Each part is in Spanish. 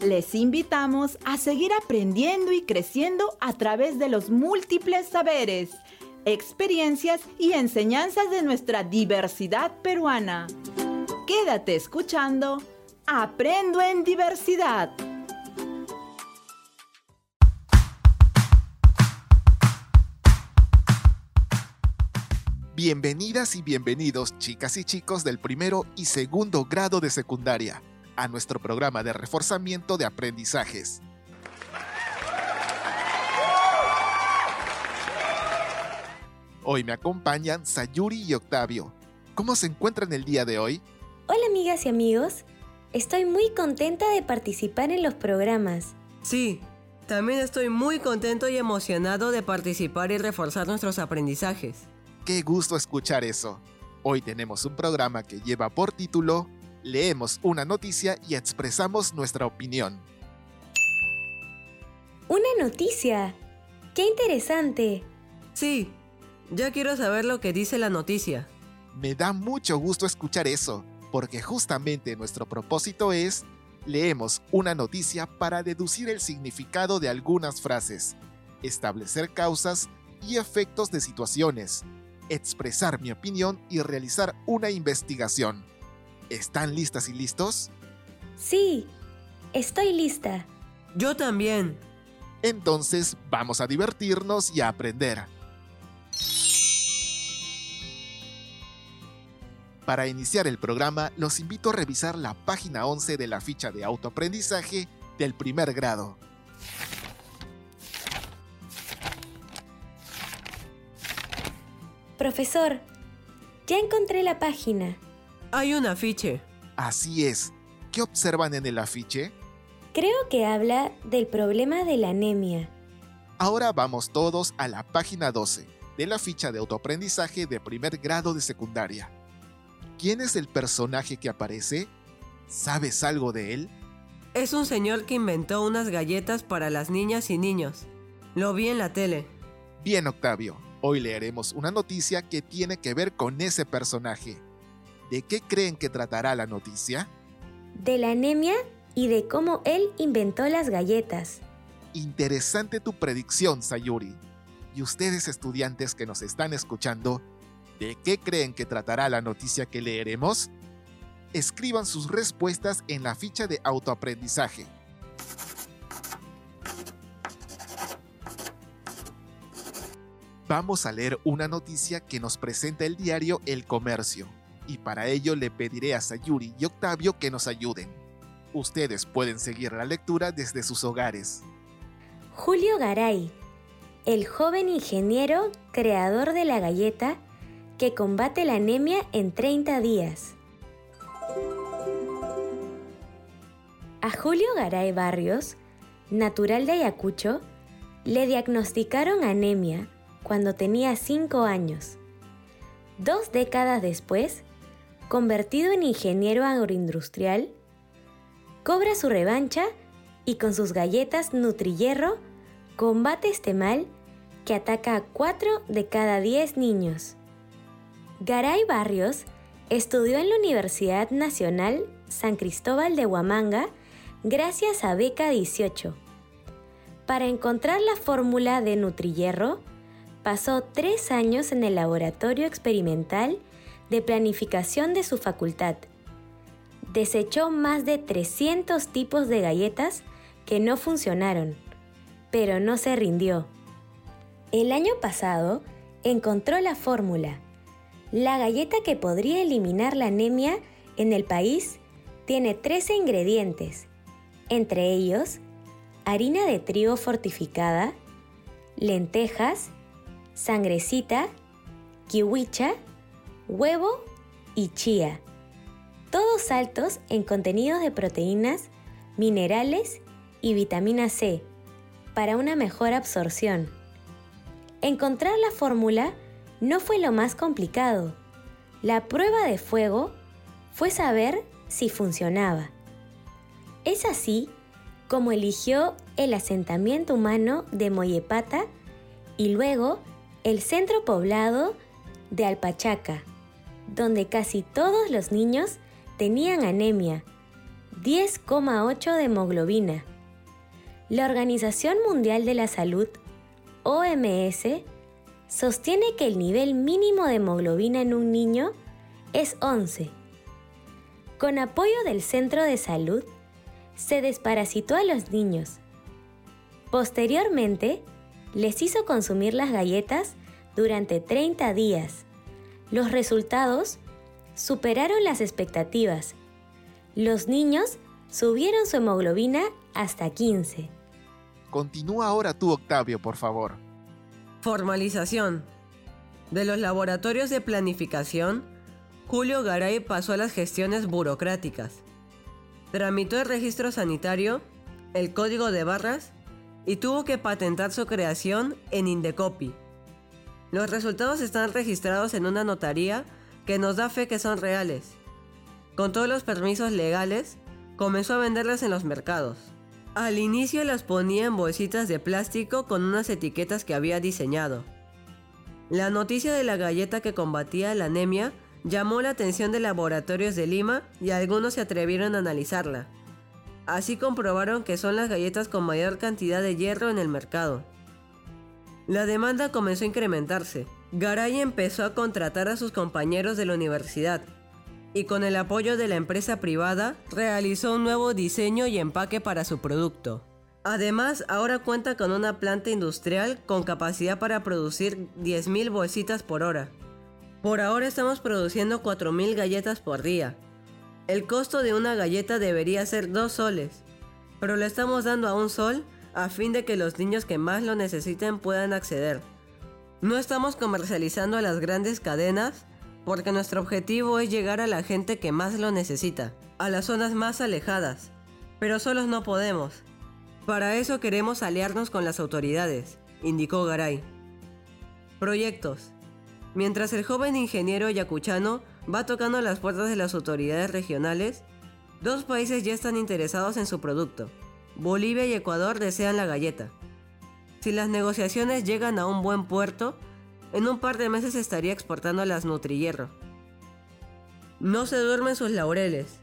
Les invitamos a seguir aprendiendo y creciendo a través de los múltiples saberes, experiencias y enseñanzas de nuestra diversidad peruana. Quédate escuchando Aprendo en Diversidad. Bienvenidas y bienvenidos, chicas y chicos del primero y segundo grado de secundaria, a nuestro programa de reforzamiento de aprendizajes. Hoy me acompañan Sayuri y Octavio. ¿Cómo se encuentran el día de hoy? Hola amigas y amigos, estoy muy contenta de participar en los programas. Sí, también estoy muy contento y emocionado de participar y reforzar nuestros aprendizajes. Qué gusto escuchar eso. Hoy tenemos un programa que lleva por título Leemos una noticia y expresamos nuestra opinión. ¡Una noticia! ¡Qué interesante! Sí, ya quiero saber lo que dice la noticia. Me da mucho gusto escuchar eso, porque justamente nuestro propósito es leemos una noticia para deducir el significado de algunas frases, establecer causas y efectos de situaciones, expresar mi opinión y realizar una investigación. ¿Están listas y listos? Sí, estoy lista. Yo también. Entonces vamos a divertirnos y a aprender. Para iniciar el programa, los invito a revisar la página 11 de la ficha de autoaprendizaje del primer grado. Profesor, ya encontré la página. Hay un afiche. Así es. ¿Qué observan en el afiche? Creo que habla del problema de la anemia. Ahora vamos todos a la página 12 de la ficha de autoaprendizaje de primer grado de secundaria. ¿Quién es el personaje que aparece? ¿Sabes algo de él? Es un señor que inventó unas galletas para las niñas y niños. Lo vi en la tele. Bien, Octavio. Hoy leeremos una noticia que tiene que ver con ese personaje. ¿De qué creen que tratará la noticia? De la anemia y de cómo él inventó las galletas. Interesante tu predicción, Sayuri. Y ustedes estudiantes que nos están escuchando, ¿de qué creen que tratará la noticia que leeremos? Escriban sus respuestas en la ficha de autoaprendizaje. Vamos a leer una noticia que nos presenta el diario El Comercio, y para ello le pediré a Sayuri y Octavio que nos ayuden. Ustedes pueden seguir la lectura desde sus hogares. Julio Garay, el joven ingeniero creador de la galleta que combate la anemia en 30 días. A Julio Garay Barrios, natural de Ayacucho, le diagnosticaron anemia cuando tenía 5 años. Dos décadas después, convertido en ingeniero agroindustrial, cobra su revancha y con sus galletas Nutrihierro combate este mal que ataca a 4 de cada 10 niños. Garay Barrios estudió en la Universidad Nacional San Cristóbal de Huamanga gracias a Beca 18. Para encontrar la fórmula de Nutrihierro, pasó tres años en el laboratorio experimental de planificación de su facultad. Desechó más de 300 tipos de galletas que no funcionaron, pero no se rindió. El año pasado encontró la fórmula. La galleta que podría eliminar la anemia en el país tiene 13 ingredientes, entre ellos harina de trigo fortificada, lentejas, sangrecita, kiwicha, huevo y chía. Todos altos en contenidos de proteínas, minerales y vitamina C para una mejor absorción. Encontrar la fórmula no fue lo más complicado. La prueba de fuego fue saber si funcionaba. Es así como eligió el asentamiento humano de Moyepata y luego el centro poblado de Alpachaca, donde casi todos los niños tenían anemia, 10,8 de hemoglobina. La Organización Mundial de la Salud, OMS, sostiene que el nivel mínimo de hemoglobina en un niño es 11. Con apoyo del centro de salud, se desparasitó a los niños. Posteriormente, les hizo consumir las galletas durante 30 días. Los resultados superaron las expectativas. Los niños subieron su hemoglobina hasta 15. Continúa ahora tú, Octavio, por favor. Formalización. De los laboratorios de planificación, Julio Garay pasó a las gestiones burocráticas. Tramitó el registro sanitario, el código de barras y tuvo que patentar su creación en Indecopy. Los resultados están registrados en una notaría que nos da fe que son reales. Con todos los permisos legales, comenzó a venderlas en los mercados. Al inicio las ponía en bolsitas de plástico con unas etiquetas que había diseñado. La noticia de la galleta que combatía la anemia llamó la atención de laboratorios de Lima y algunos se atrevieron a analizarla. Así comprobaron que son las galletas con mayor cantidad de hierro en el mercado. La demanda comenzó a incrementarse. Garay empezó a contratar a sus compañeros de la universidad y con el apoyo de la empresa privada realizó un nuevo diseño y empaque para su producto. Además, ahora cuenta con una planta industrial con capacidad para producir 10.000 bolsitas por hora. Por ahora estamos produciendo 4.000 galletas por día. El costo de una galleta debería ser 2 soles, pero le estamos dando a un sol a fin de que los niños que más lo necesiten puedan acceder. No estamos comercializando a las grandes cadenas porque nuestro objetivo es llegar a la gente que más lo necesita, a las zonas más alejadas. Pero solos no podemos. Para eso queremos aliarnos con las autoridades, indicó Garay. Proyectos. Mientras el joven ingeniero yacuchano va tocando las puertas de las autoridades regionales, dos países ya están interesados en su producto. Bolivia y Ecuador desean la galleta. Si las negociaciones llegan a un buen puerto, en un par de meses estaría exportando las Nutrihierro. No se duermen sus laureles.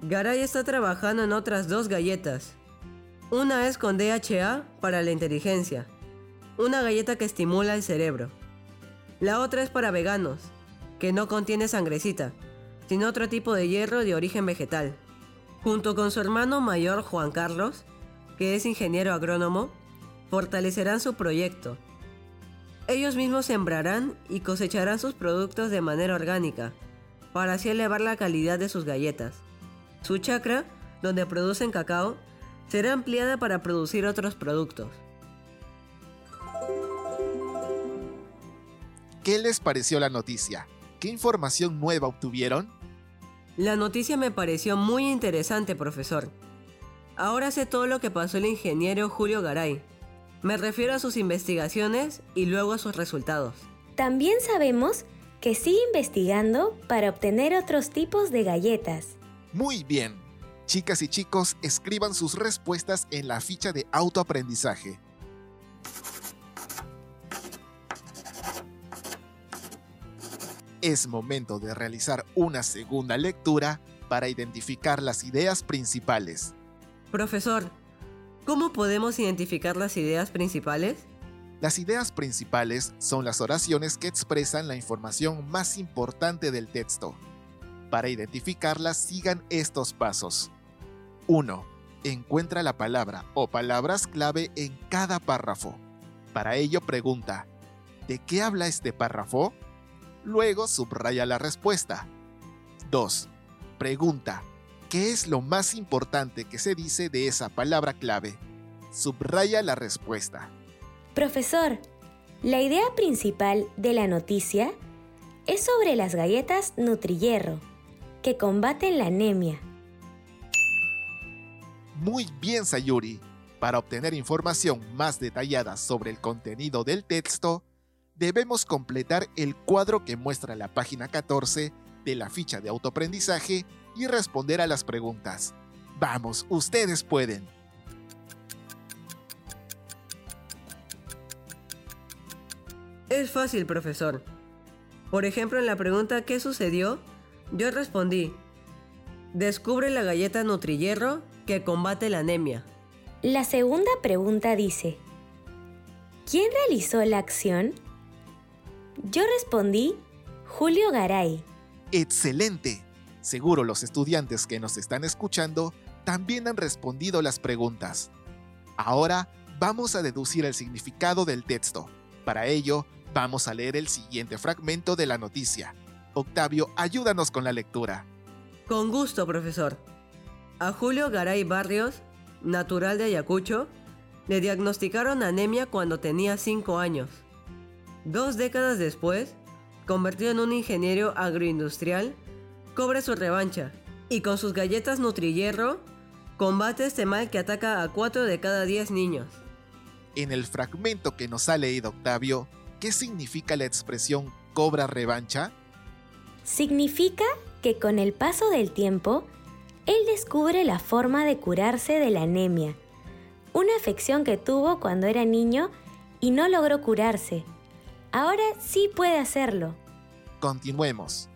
Garay está trabajando en otras dos galletas. Una es con DHA para la inteligencia, una galleta que estimula el cerebro. La otra es para veganos, que no contiene sangrecita, sino otro tipo de hierro de origen vegetal. Junto con su hermano mayor Juan Carlos, que es ingeniero agrónomo, fortalecerán su proyecto ellos mismos sembrarán y cosecharán sus productos de manera orgánica, para así elevar la calidad de sus galletas. Su chacra, donde producen cacao, será ampliada para producir otros productos. ¿Qué les pareció la noticia? ¿Qué información nueva obtuvieron? La noticia me pareció muy interesante, profesor. Ahora sé todo lo que pasó el ingeniero Julio Garay, me refiero a sus investigaciones y luego a sus resultados. También sabemos que sigue investigando para obtener otros tipos de galletas. Muy bien. Chicas y chicos, escriban sus respuestas en la ficha de autoaprendizaje. Es momento de realizar una segunda lectura para identificar las ideas principales. Profesor, ¿Cómo podemos identificar las ideas principales? Las ideas principales son las oraciones que expresan la información más importante del texto. Para identificarlas sigan estos pasos. 1. Encuentra la palabra o palabras clave en cada párrafo. Para ello pregunta, ¿de qué habla este párrafo? Luego subraya la respuesta. 2. Pregunta, ¿Qué es lo más importante que se dice de esa palabra clave? Subraya la respuesta. Profesor, la idea principal de la noticia es sobre las galletas Nutrihierro, que combaten la anemia. Muy bien, Sayuri. Para obtener información más detallada sobre el contenido del texto, debemos completar el cuadro que muestra la página 14 de la ficha de autoaprendizaje y responder a las preguntas. Vamos, ustedes pueden. Es fácil, profesor. Por ejemplo, en la pregunta ¿qué sucedió? Yo respondí, Descubre la galleta Nutrihierro que combate la anemia. La segunda pregunta dice, ¿quién realizó la acción? Yo respondí, Julio Garay. ¡Excelente! Seguro los estudiantes que nos están escuchando también han respondido las preguntas. Ahora vamos a deducir el significado del texto. Para ello, vamos a leer el siguiente fragmento de la noticia. Octavio, ayúdanos con la lectura. Con gusto, profesor. A Julio Garay Barrios, natural de Ayacucho, le diagnosticaron anemia cuando tenía 5 años. Dos décadas después, convertido en un ingeniero agroindustrial, cobra su revancha y con sus galletas Nutrihierro combate este mal que ataca a 4 de cada 10 niños. En el fragmento que nos ha leído Octavio, ¿qué significa la expresión cobra revancha? Significa que con el paso del tiempo, él descubre la forma de curarse de la anemia, una afección que tuvo cuando era niño y no logró curarse. Ahora sí puede hacerlo. Continuemos.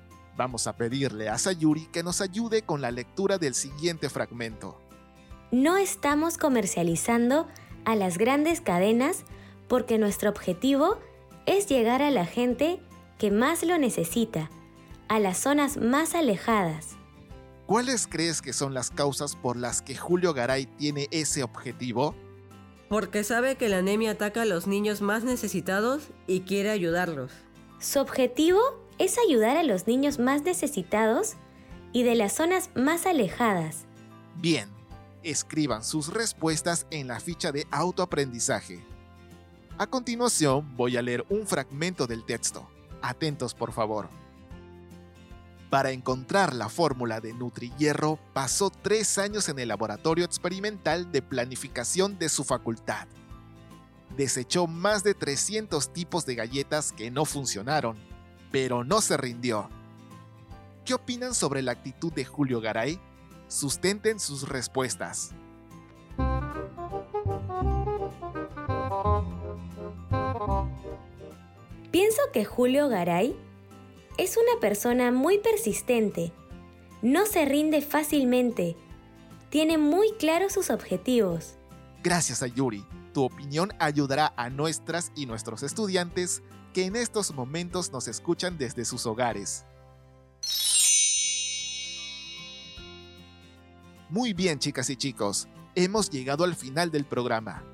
Vamos a pedirle a Sayuri que nos ayude con la lectura del siguiente fragmento. No estamos comercializando a las grandes cadenas porque nuestro objetivo es llegar a la gente que más lo necesita, a las zonas más alejadas. ¿Cuáles crees que son las causas por las que Julio Garay tiene ese objetivo? Porque sabe que la anemia ataca a los niños más necesitados y quiere ayudarlos. Su objetivo es ayudar a los niños más necesitados y de las zonas más alejadas. Bien, escriban sus respuestas en la ficha de autoaprendizaje. A continuación voy a leer un fragmento del texto. Atentos por favor. Para encontrar la fórmula de Nutrihierro, pasó tres años en el laboratorio experimental de planificación de su facultad. Desechó más de 300 tipos de galletas que no funcionaron, pero no se rindió. ¿Qué opinan sobre la actitud de Julio Garay? Sustenten sus respuestas. Pienso que Julio Garay es una persona muy persistente. No se rinde fácilmente. Tiene muy claros sus objetivos. Gracias a Yuri. Tu opinión ayudará a nuestras y nuestros estudiantes que en estos momentos nos escuchan desde sus hogares. Muy bien, chicas y chicos, hemos llegado al final del programa.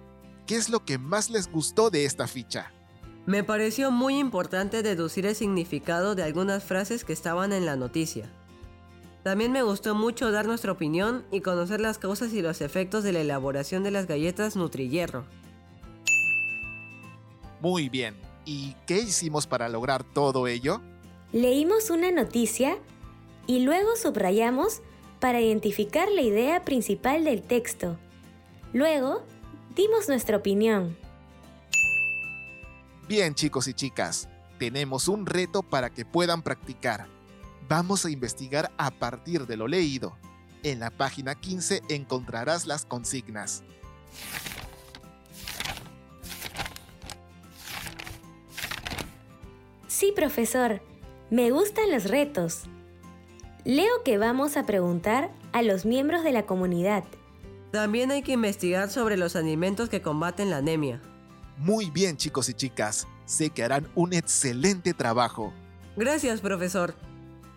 ¿Qué es lo que más les gustó de esta ficha? Me pareció muy importante deducir el significado de algunas frases que estaban en la noticia. También me gustó mucho dar nuestra opinión y conocer las causas y los efectos de la elaboración de las galletas Nutrihierro. Muy bien, ¿y qué hicimos para lograr todo ello? Leímos una noticia y luego subrayamos para identificar la idea principal del texto. Luego, dimos nuestra opinión. Bien chicos y chicas, tenemos un reto para que puedan practicar. Vamos a investigar a partir de lo leído. En la página 15 encontrarás las consignas. Sí, profesor, me gustan los retos. Leo que vamos a preguntar a los miembros de la comunidad. También hay que investigar sobre los alimentos que combaten la anemia. Muy bien chicos y chicas, sé que harán un excelente trabajo. Gracias, profesor.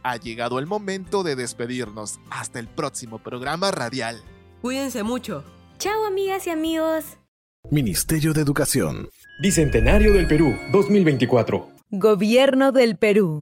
Ha llegado el momento de despedirnos. Hasta el próximo programa radial. Cuídense mucho. Chao amigas y amigos. Ministerio de Educación. Bicentenario del Perú 2024. Gobierno del Perú.